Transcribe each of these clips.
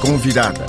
Convidada.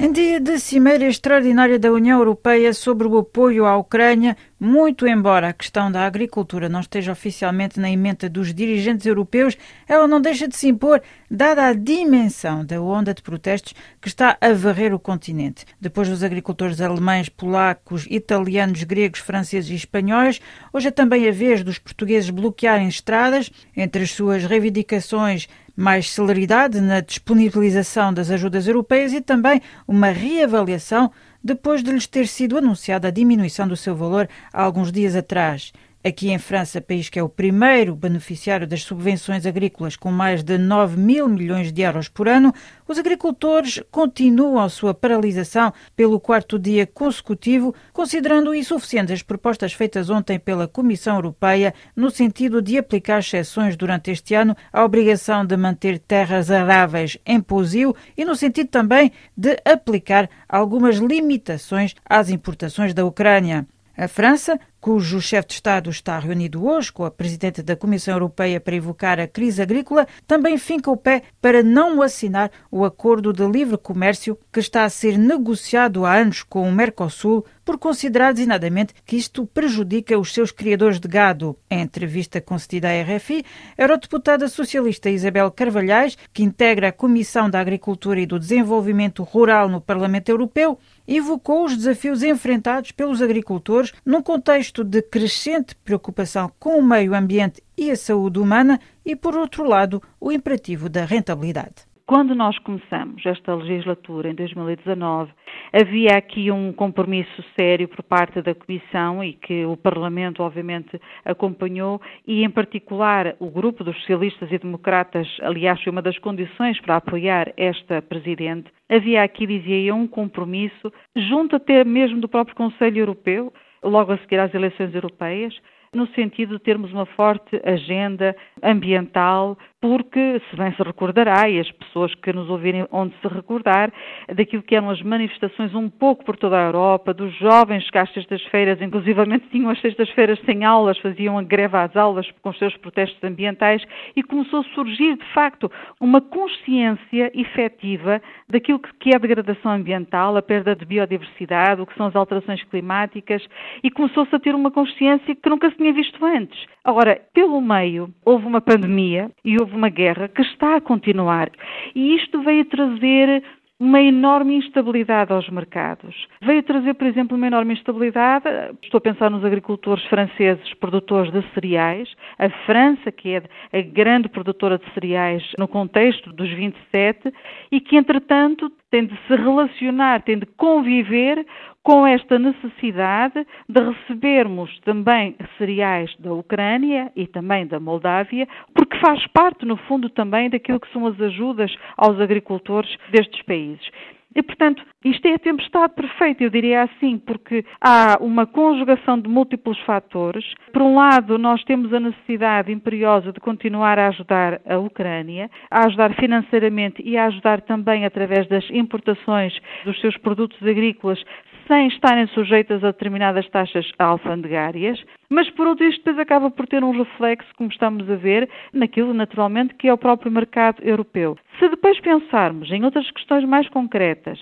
Em dia de Cimeira Extraordinária da União Europeia sobre o apoio à Ucrânia, muito embora a questão da agricultura não esteja oficialmente na emenda dos dirigentes europeus, ela não deixa de se impor, dada a dimensão da onda de protestos que está a varrer o continente. Depois dos agricultores alemães, polacos, italianos, gregos, franceses e espanhóis, hoje é também a vez dos portugueses bloquearem estradas. Entre as suas reivindicações mais celeridade na disponibilização das ajudas europeias e também uma reavaliação depois de lhes ter sido anunciada a diminuição do seu valor há alguns dias atrás. Aqui em França, país que é o primeiro beneficiário das subvenções agrícolas com mais de 9 mil milhões de euros por ano, os agricultores continuam a sua paralisação pelo quarto dia consecutivo, considerando insuficientes as propostas feitas ontem pela Comissão Europeia no sentido de aplicar exceções durante este ano à obrigação de manter terras aráveis em pousio e no sentido também de aplicar algumas limitações às importações da Ucrânia. A França, cujo chefe de Estado está reunido hoje com a Presidente da Comissão Europeia para evocar a crise agrícola, também finca o pé para não assinar o acordo de livre comércio que está a ser negociado há anos com o Mercosul, por considerar designadamente que isto prejudica os seus criadores de gado. Em entrevista concedida à RFI, a eurodeputada socialista Isabel Carvalhais, que integra a Comissão da Agricultura e do Desenvolvimento Rural no Parlamento Europeu, evocou os desafios enfrentados pelos agricultores num contexto de crescente preocupação com o meio ambiente e a saúde humana e, por outro lado, o imperativo da rentabilidade. Quando nós começamos esta legislatura, em 2019, havia aqui um compromisso sério por parte da Comissão e que o Parlamento, obviamente, acompanhou, e em particular o grupo dos socialistas e democratas, aliás, foi uma das condições para apoiar esta Presidente. Havia aqui, dizia eu, um compromisso, junto até mesmo do próprio Conselho Europeu, logo a seguir às eleições europeias, no sentido de termos uma forte agenda ambiental, porque, se bem se recordará, e as pessoas que nos ouvirem onde se recordar, daquilo que eram as manifestações um pouco por toda a Europa, dos jovens que às sextas-feiras, inclusivamente tinham as sextas-feiras sem aulas, faziam a greve às aulas com os seus protestos ambientais, e começou a surgir, de facto, uma consciência efetiva daquilo que é a degradação ambiental, a perda de biodiversidade, o que são as alterações climáticas, e começou-se a ter uma consciência que nunca se tinha visto antes. Agora, pelo meio, houve uma pandemia e houve uma guerra que está a continuar. E isto veio trazer uma enorme instabilidade aos mercados. Veio trazer, por exemplo, uma enorme instabilidade, estou a pensar nos agricultores franceses produtores de cereais, a França, que é a grande produtora de cereais no contexto dos 27, e que, entretanto, tem de se relacionar, tem de conviver com esta necessidade de recebermos também cereais da Ucrânia e também da Moldávia, porque faz parte, no fundo, também daquilo que são as ajudas aos agricultores destes países. E, portanto, isto é a tempestade perfeita, eu diria assim, porque há uma conjugação de múltiplos fatores. Por um lado, nós temos a necessidade imperiosa de continuar a ajudar a Ucrânia, a ajudar financeiramente e a ajudar também através das importações dos seus produtos agrícolas sem estarem sujeitas a determinadas taxas alfandegárias, mas por outro isto depois acaba por ter um reflexo, como estamos a ver, naquilo naturalmente que é o próprio mercado europeu. Se depois pensarmos em outras questões mais concretas,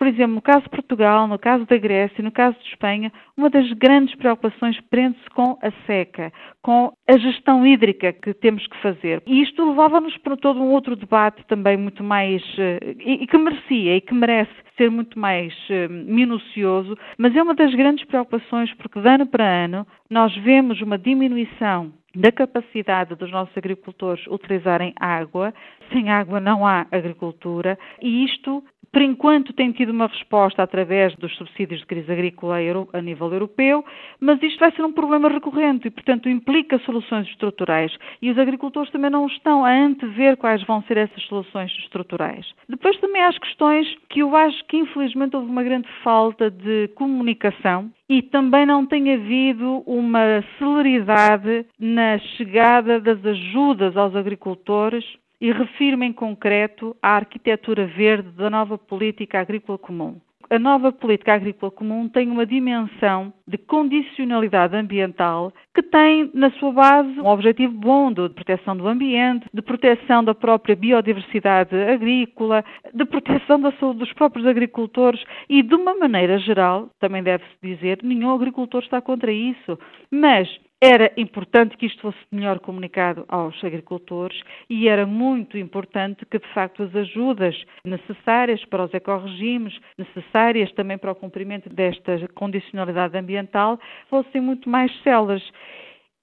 por exemplo, no caso de Portugal, no caso da Grécia, no caso de Espanha, uma das grandes preocupações prende-se com a seca, com a gestão hídrica que temos que fazer. E isto levava-nos para todo um outro debate também muito mais. Eh, e que merecia e que merece ser muito mais eh, minucioso, mas é uma das grandes preocupações porque de ano para ano nós vemos uma diminuição da capacidade dos nossos agricultores utilizarem água. Sem água não há agricultura e isto por enquanto tem tido uma resposta através dos subsídios de crise agrícola a nível europeu, mas isto vai ser um problema recorrente e, portanto, implica soluções estruturais. E os agricultores também não estão a antever quais vão ser essas soluções estruturais. Depois também há as questões que eu acho que, infelizmente, houve uma grande falta de comunicação e também não tem havido uma celeridade na chegada das ajudas aos agricultores e refiro-me em concreto à arquitetura verde da nova política agrícola comum. a nova política agrícola comum tem uma dimensão de condicionalidade ambiental que tem na sua base um objetivo bom de proteção do ambiente, de proteção da própria biodiversidade agrícola, de proteção da saúde dos próprios agricultores e, de uma maneira geral, também deve-se dizer, nenhum agricultor está contra isso. Mas era importante que isto fosse melhor comunicado aos agricultores e era muito importante que, de facto, as ajudas necessárias para os ecorregimes, necessárias também para o cumprimento desta condicionalidade ambiental, fossem muito mais céleres.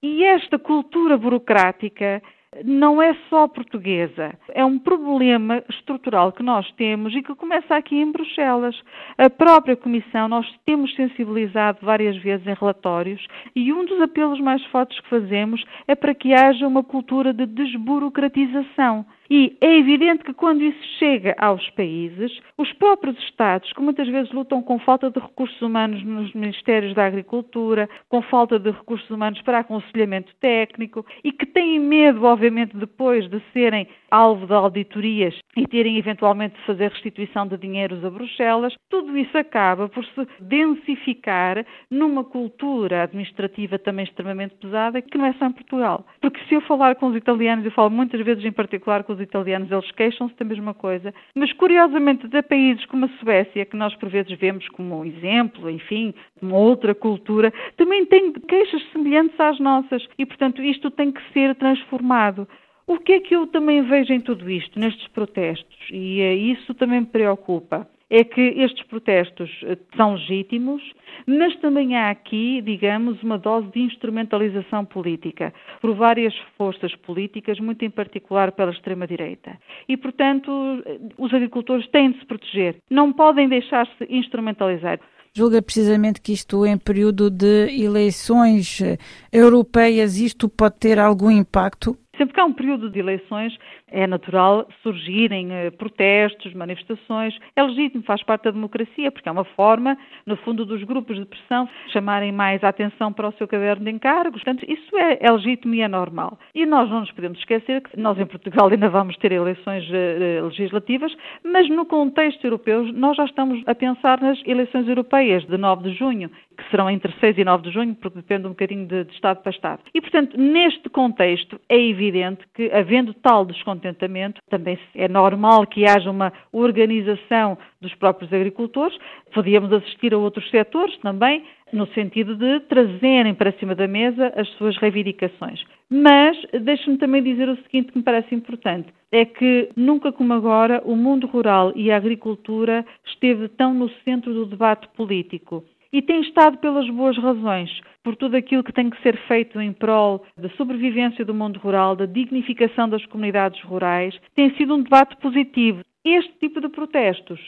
E esta cultura burocrática não é só portuguesa. É um problema estrutural que nós temos e que começa aqui em Bruxelas. A própria Comissão, nós temos sensibilizado várias vezes em relatórios e um dos apelos mais fortes que fazemos é para que haja uma cultura de desburocratização. E é evidente que quando isso chega aos países, os próprios Estados, que muitas vezes lutam com falta de recursos humanos nos Ministérios da Agricultura, com falta de recursos humanos para aconselhamento técnico e que têm medo, obviamente, depois de serem alvo de auditorias e terem eventualmente de fazer restituição de dinheiros a Bruxelas, tudo isso acaba por se densificar numa cultura administrativa também extremamente pesada que não é só em Portugal. Porque se eu falar com os italianos, eu falo muitas vezes em particular com os italianos, eles queixam-se da mesma coisa, mas curiosamente de países como a Suécia, que nós por vezes vemos como exemplo, enfim, uma outra cultura, também têm queixas semelhantes às nossas. E, portanto, isto tem que ser transformado. O que é que eu também vejo em tudo isto, nestes protestos, e é isso também me preocupa, é que estes protestos eh, são legítimos, mas também há aqui, digamos, uma dose de instrumentalização política por várias forças políticas, muito em particular pela extrema-direita. E, portanto, eh, os agricultores têm de se proteger, não podem deixar-se instrumentalizar. Julga precisamente que isto, em período de eleições eh, europeias, isto pode ter algum impacto? Sempre que há um período de eleições, é natural surgirem eh, protestos, manifestações. É legítimo, faz parte da democracia, porque é uma forma, no fundo, dos grupos de pressão chamarem mais a atenção para o seu caderno de encargos. Portanto, isso é, é legítimo e é normal. E nós não nos podemos esquecer que nós, em Portugal, ainda vamos ter eleições eh, legislativas, mas no contexto europeu, nós já estamos a pensar nas eleições europeias de 9 de junho que serão entre 6 e 9 de junho, porque depende um bocadinho de, de Estado para Estado. E, portanto, neste contexto, é evidente que, havendo tal descontentamento, também é normal que haja uma organização dos próprios agricultores. Podíamos assistir a outros setores também, no sentido de trazerem para cima da mesa as suas reivindicações. Mas deixe-me também dizer o seguinte que me parece importante: é que nunca como agora o mundo rural e a agricultura esteve tão no centro do debate político e tem estado pelas boas razões, por tudo aquilo que tem que ser feito em prol da sobrevivência do mundo rural, da dignificação das comunidades rurais, tem sido um debate positivo. Este tipo de protestos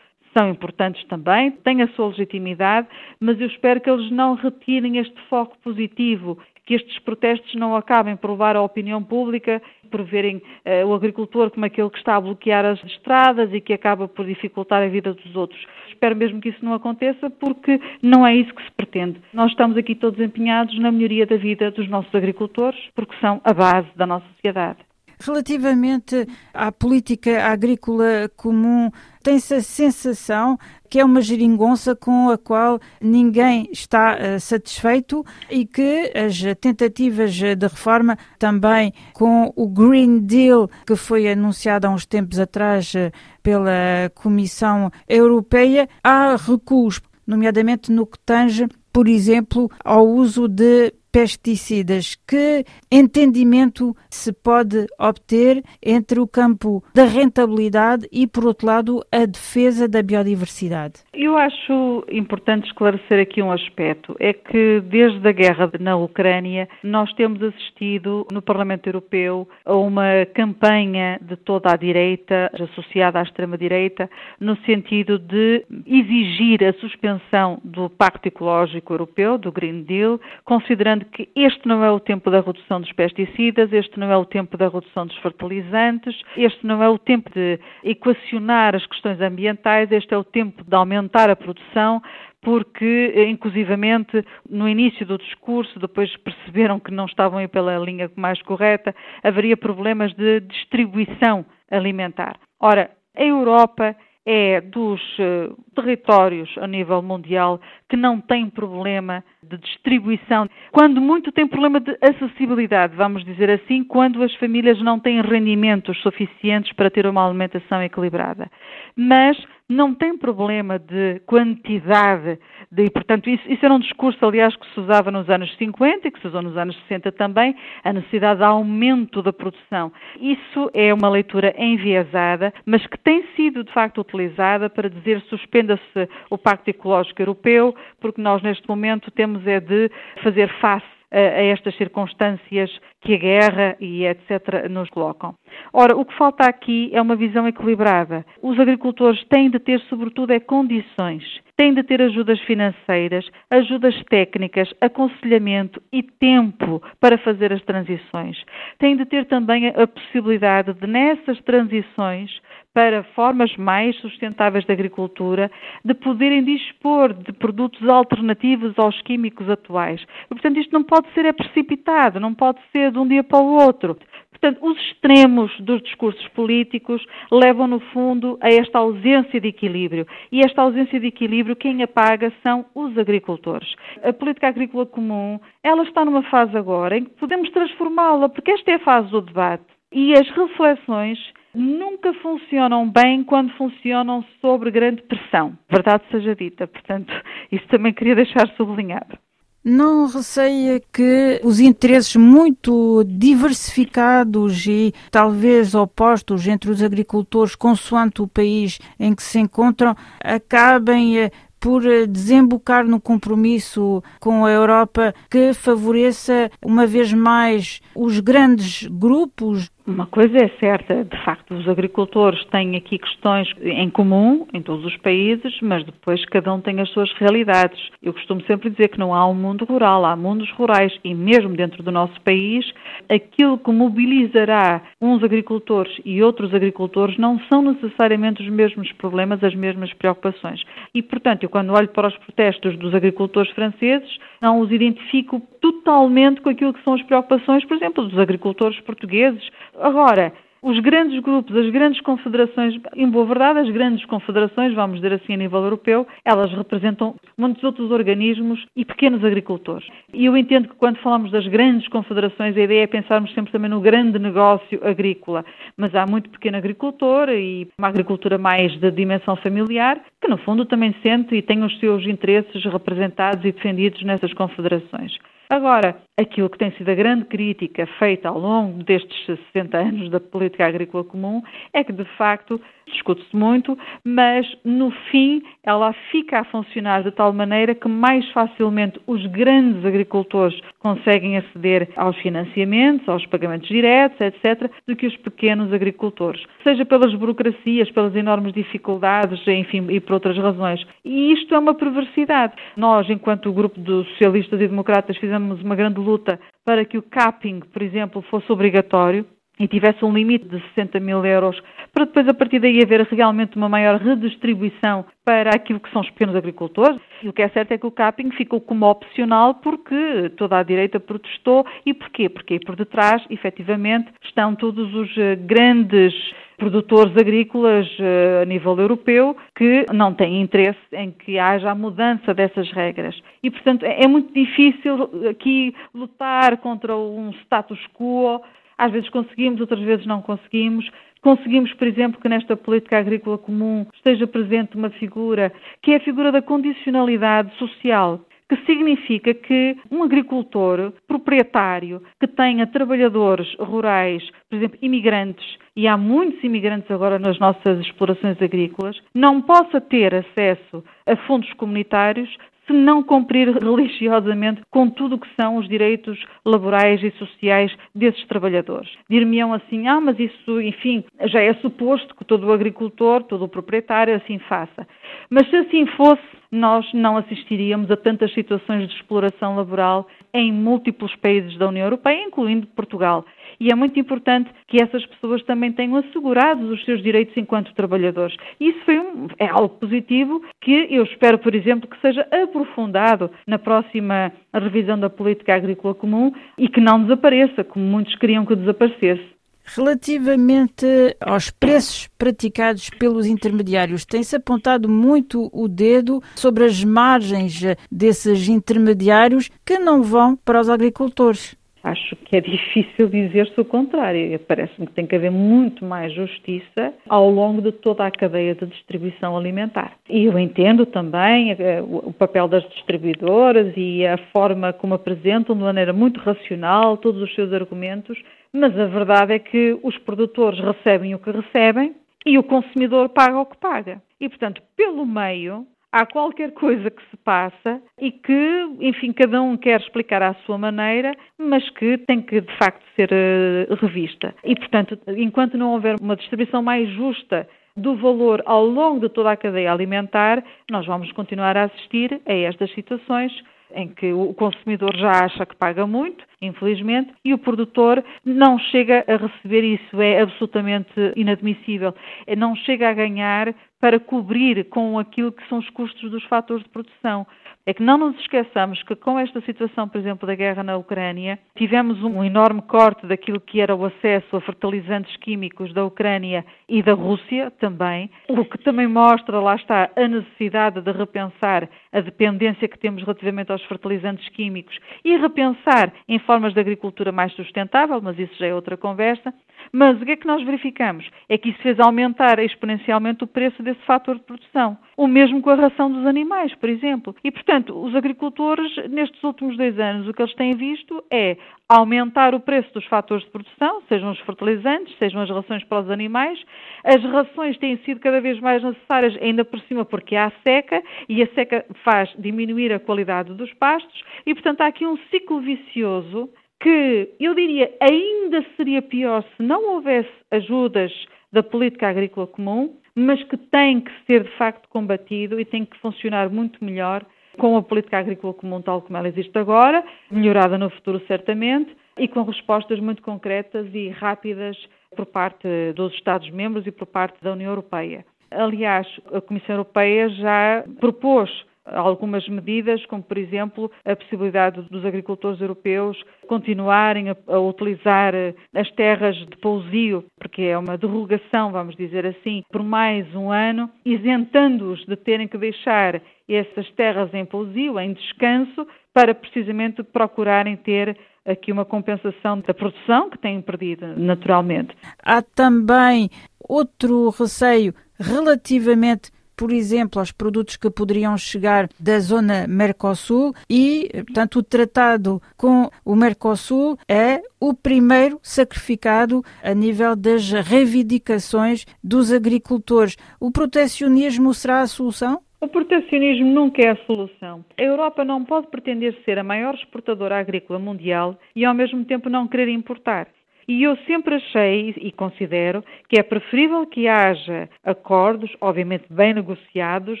são importantes também, têm a sua legitimidade, mas eu espero que eles não retirem este foco positivo, que estes protestos não acabem por levar a opinião pública, por verem uh, o agricultor como aquele que está a bloquear as estradas e que acaba por dificultar a vida dos outros espero mesmo que isso não aconteça, porque não é isso que se pretende. Nós estamos aqui todos empenhados na melhoria da vida dos nossos agricultores, porque são a base da nossa sociedade. Relativamente à política agrícola comum, tem-se a sensação que é uma geringonça com a qual ninguém está uh, satisfeito e que as tentativas de reforma, também com o Green Deal que foi anunciado há uns tempos atrás uh, pela Comissão Europeia, há recuos, nomeadamente no que tange, por exemplo, ao uso de pesticidas. Que entendimento se pode obter entre o campo da rentabilidade e, por outro lado, a defesa da biodiversidade? Eu acho importante esclarecer aqui um aspecto. É que desde a guerra na Ucrânia nós temos assistido no Parlamento Europeu a uma campanha de toda a direita, associada à extrema-direita, no sentido de exigir a suspensão do Pacto Ecológico Europeu, do Green Deal, considerando que este não é o tempo da redução dos pesticidas, este não é o tempo da redução dos fertilizantes, este não é o tempo de equacionar as questões ambientais, este é o tempo de aumentar a produção, porque, inclusivamente, no início do discurso, depois perceberam que não estavam aí pela linha mais correta, haveria problemas de distribuição alimentar. Ora, a Europa é dos eh, territórios a nível mundial que não têm problema de distribuição, quando muito tem problema de acessibilidade, vamos dizer assim, quando as famílias não têm rendimentos suficientes para ter uma alimentação equilibrada. Mas não tem problema de quantidade, de, portanto, isso, isso, era um discurso, aliás, que se usava nos anos 50 e que se usou nos anos 60 também, a necessidade de aumento da produção. Isso é uma leitura enviesada, mas que tem sido, de facto, utilizada para dizer suspenda-se o Pacto Ecológico Europeu, porque nós, neste momento, temos é de fazer face a estas circunstâncias que a guerra e etc. nos colocam. Ora, o que falta aqui é uma visão equilibrada. Os agricultores têm de ter, sobretudo, é condições, têm de ter ajudas financeiras, ajudas técnicas, aconselhamento e tempo para fazer as transições. Têm de ter também a possibilidade de, nessas transições, para formas mais sustentáveis de agricultura, de poderem dispor de produtos alternativos aos químicos atuais. E, portanto, isto não pode ser é precipitado, não pode ser de um dia para o outro. Portanto, os extremos dos discursos políticos levam, no fundo, a esta ausência de equilíbrio. E esta ausência de equilíbrio, quem a paga são os agricultores. A política agrícola comum, ela está numa fase agora em que podemos transformá-la, porque esta é a fase do debate. E as reflexões nunca funcionam bem quando funcionam sob grande pressão. Verdade seja dita. Portanto, isso também queria deixar sublinhado. Não receia que os interesses muito diversificados e talvez opostos entre os agricultores, consoante o país em que se encontram, acabem eh, por eh, desembocar no compromisso com a Europa que favoreça uma vez mais os grandes grupos uma coisa é certa, de facto, os agricultores têm aqui questões em comum em todos os países, mas depois cada um tem as suas realidades. Eu costumo sempre dizer que não há um mundo rural, há mundos rurais e mesmo dentro do nosso país, aquilo que mobilizará uns agricultores e outros agricultores não são necessariamente os mesmos problemas, as mesmas preocupações. E, portanto, eu quando olho para os protestos dos agricultores franceses, não os identifico totalmente com aquilo que são as preocupações, por exemplo, dos agricultores portugueses. Agora, os grandes grupos, as grandes confederações, em boa verdade, as grandes confederações, vamos dizer assim a nível europeu, elas representam muitos outros organismos e pequenos agricultores. E eu entendo que quando falamos das grandes confederações, a ideia é pensarmos sempre também no grande negócio agrícola, mas há muito pequeno agricultor e uma agricultura mais de dimensão familiar, que no fundo também sente e tem os seus interesses representados e defendidos nessas confederações. Agora, aquilo que tem sido a grande crítica feita ao longo destes 60 anos da política agrícola comum é que, de facto, discute-se muito, mas no fim ela fica a funcionar de tal maneira que mais facilmente os grandes agricultores conseguem aceder aos financiamentos, aos pagamentos diretos, etc., do que os pequenos agricultores, seja pelas burocracias, pelas enormes dificuldades, enfim, e por outras razões. E isto é uma perversidade. Nós, enquanto grupo dos socialistas e democratas, fizemos uma grande luta para que o capping, por exemplo, fosse obrigatório e tivesse um limite de 60 mil euros, para depois a partir daí haver realmente uma maior redistribuição para aquilo que são os pequenos agricultores. E o que é certo é que o capping ficou como opcional porque toda a direita protestou. E porquê? Porque por detrás, efetivamente, estão todos os eh, grandes produtores agrícolas uh, a nível europeu que não têm interesse em que haja a mudança dessas regras. E, portanto, é, é muito difícil aqui lutar contra um status quo às vezes conseguimos, outras vezes não conseguimos. Conseguimos, por exemplo, que nesta política agrícola comum esteja presente uma figura que é a figura da condicionalidade social que significa que um agricultor proprietário que tenha trabalhadores rurais, por exemplo, imigrantes, e há muitos imigrantes agora nas nossas explorações agrícolas, não possa ter acesso a fundos comunitários se não cumprir religiosamente com tudo o que são os direitos laborais e sociais desses trabalhadores. Dir-me-ão assim, ah, mas isso, enfim, já é suposto que todo o agricultor, todo o proprietário assim faça. Mas se assim fosse, nós não assistiríamos a tantas situações de exploração laboral em múltiplos países da União Europeia, incluindo Portugal e é muito importante que essas pessoas também tenham assegurados os seus direitos enquanto trabalhadores. Isso foi um, é algo positivo que eu espero, por exemplo, que seja aprofundado na próxima revisão da política agrícola comum e que não desapareça, como muitos queriam que desaparecesse. Relativamente aos preços praticados pelos intermediários, tem-se apontado muito o dedo sobre as margens desses intermediários que não vão para os agricultores. Acho que é difícil dizer-se o contrário. Parece-me que tem que haver muito mais justiça ao longo de toda a cadeia de distribuição alimentar. E eu entendo também eh, o papel das distribuidoras e a forma como apresentam de maneira muito racional todos os seus argumentos, mas a verdade é que os produtores recebem o que recebem e o consumidor paga o que paga. E, portanto, pelo meio, há qualquer coisa que se passa e que, enfim, cada um quer explicar à sua maneira, mas que tem que, de facto, ser uh, revista. E, portanto, enquanto não houver uma distribuição mais justa do valor ao longo de toda a cadeia alimentar, nós vamos continuar a assistir a estas situações em que o consumidor já acha que paga muito, infelizmente, e o produtor não chega a receber isso, é absolutamente inadmissível. Não chega a ganhar para cobrir com aquilo que são os custos dos fatores de produção é que não nos esqueçamos que com esta situação, por exemplo, da guerra na Ucrânia, tivemos um enorme corte daquilo que era o acesso a fertilizantes químicos da Ucrânia e da Rússia também, o que também mostra, lá está, a necessidade de repensar a dependência que temos relativamente aos fertilizantes químicos e repensar em formas de agricultura mais sustentável, mas isso já é outra conversa. Mas o que é que nós verificamos? É que isso fez aumentar exponencialmente o preço desse fator de produção. O mesmo com a ração dos animais, por exemplo. E, portanto, os agricultores, nestes últimos dois anos, o que eles têm visto é aumentar o preço dos fatores de produção, sejam os fertilizantes, sejam as rações para os animais. As rações têm sido cada vez mais necessárias, ainda por cima porque há seca, e a seca faz diminuir a qualidade dos pastos, e, portanto, há aqui um ciclo vicioso que eu diria ainda seria pior se não houvesse ajudas da política agrícola comum, mas que tem que ser de facto combatido e tem que funcionar muito melhor com a política agrícola comum tal como ela existe agora, melhorada no futuro certamente, e com respostas muito concretas e rápidas por parte dos Estados-membros e por parte da União Europeia. Aliás, a Comissão Europeia já propôs algumas medidas, como por exemplo a possibilidade dos agricultores europeus continuarem a, utilizar as terras de pousio, porque é uma derrogação, vamos dizer assim, por mais um ano, isentando-os de terem que deixar essas terras em pousio, em descanso, para precisamente procurarem ter aqui uma compensação da produção que têm perdido naturalmente. Há também outro receio relativamente por exemplo, aos produtos que poderiam chegar da zona Mercosul e, portanto, o tratado com o Mercosul é o primeiro sacrificado a nível das reivindicações dos agricultores. O protecionismo será a solução? O protecionismo nunca é a solução. A Europa não pode pretender ser a maior exportadora agrícola mundial e, ao mesmo tempo, não querer importar. E eu sempre achei e considero que é preferível que haja acordos, obviamente bem negociados,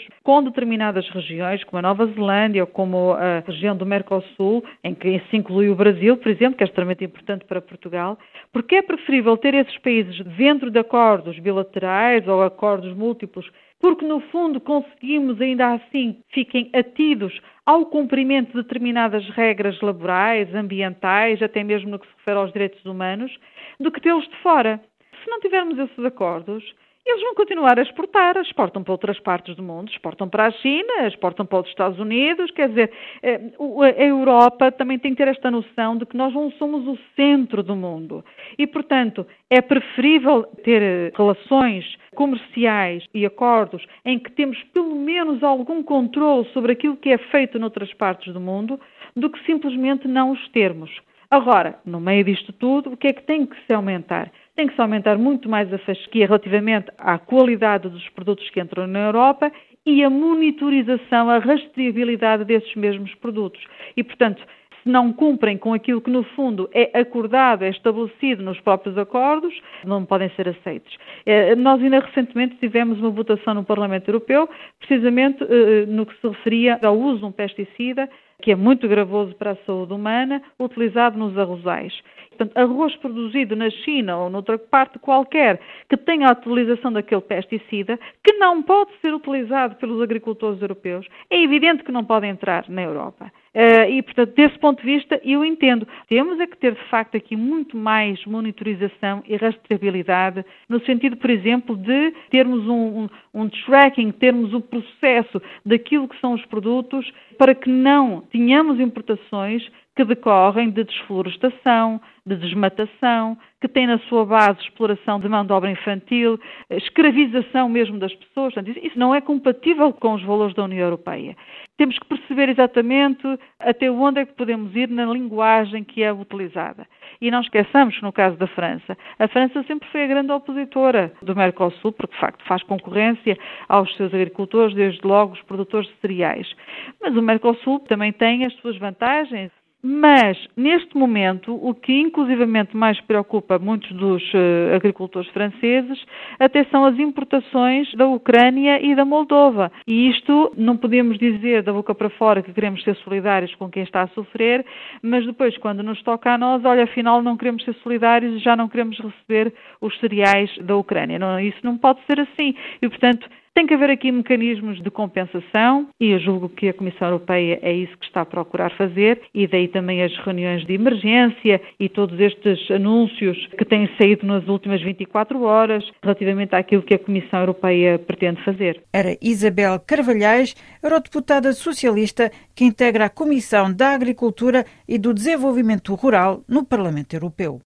com determinadas regiões, como a Nova Zelândia ou como a região do Mercosul, em que se inclui o Brasil, por exemplo, que é extremamente importante para Portugal, porque é preferível ter esses países dentro de acordos bilaterais ou acordos múltiplos porque no fundo conseguimos ainda assim fiquem atidos ao cumprimento de determinadas regras laborais, ambientais, até mesmo no que se refere aos direitos humanos, do que tê-los de fora. Se não tivermos esses acordos, eles vão continuar a exportar, exportam para outras partes do mundo, exportam para a China, exportam para os Estados Unidos, quer dizer, eh, a Europa também tem que ter esta noção de que nós não somos o centro do mundo. E, portanto, é preferível ter eh, relações comerciais e acordos em que temos pelo menos algum controle sobre aquilo que é feito noutras partes do mundo, do que simplesmente não os termos. Agora, no meio disto tudo, o que é que tem que se aumentar? Tem que se aumentar muito mais a fasquia relativamente à qualidade dos produtos que entram na Europa e a monitorização, a rastreabilidade desses mesmos produtos. E, portanto, se não cumprem com aquilo que, no fundo, é acordado, é estabelecido nos próprios acordos, não podem ser aceitos. Eh, nós ainda recentemente tivemos uma votação no Parlamento Europeu, precisamente eh, no que se referia ao uso de um pesticida que é muito gravoso para a saúde humana, utilizado nos arrozais. Portanto, arroz produzido na China ou noutra parte qualquer que tenha a utilização daquele pesticida, que não pode ser utilizado pelos agricultores europeus, é evidente que não pode entrar na Europa. Uh, e, portanto, desse ponto de vista, eu entendo. Temos é que ter, de facto, aqui muito mais monitorização e rastreabilidade, no sentido, por exemplo, de termos um, um, um tracking, termos o um processo daquilo que são os produtos, para que não tenhamos importações que decorrem de desflorestação, de desmatação, que tem na sua base exploração de mão de obra infantil, escravização mesmo das pessoas. Portanto, isso não é compatível com os valores da União Europeia. Temos que perceber exatamente até onde é que podemos ir na linguagem que é utilizada. E não esqueçamos que, no caso da França, a França sempre foi a grande opositora do Mercosul, porque, de facto, faz concorrência aos seus agricultores, desde logo os produtores de cereais. Mas o Mercosul também tem as suas vantagens. Mas, neste momento, o que inclusivamente mais preocupa muitos dos uh, agricultores franceses até são as importações da Ucrânia e da Moldova. E isto não podemos dizer da boca para fora que queremos ser solidários com quem está a sofrer, mas depois, quando nos toca a nós, olha, afinal não queremos ser solidários e já não queremos receber os cereais da Ucrânia. Não, isso não pode ser assim. E, portanto, tem que haver aqui mecanismos de compensação e eu julgo que a Comissão Europeia é isso que está a procurar fazer e daí também as reuniões de emergência e todos estes anúncios que têm saído nas últimas 24 horas relativamente àquilo que a Comissão Europeia pretende fazer. Era Isabel Carvalhais, eurodeputada socialista que integra a Comissão da Agricultura e do Desenvolvimento Rural no Parlamento Europeu.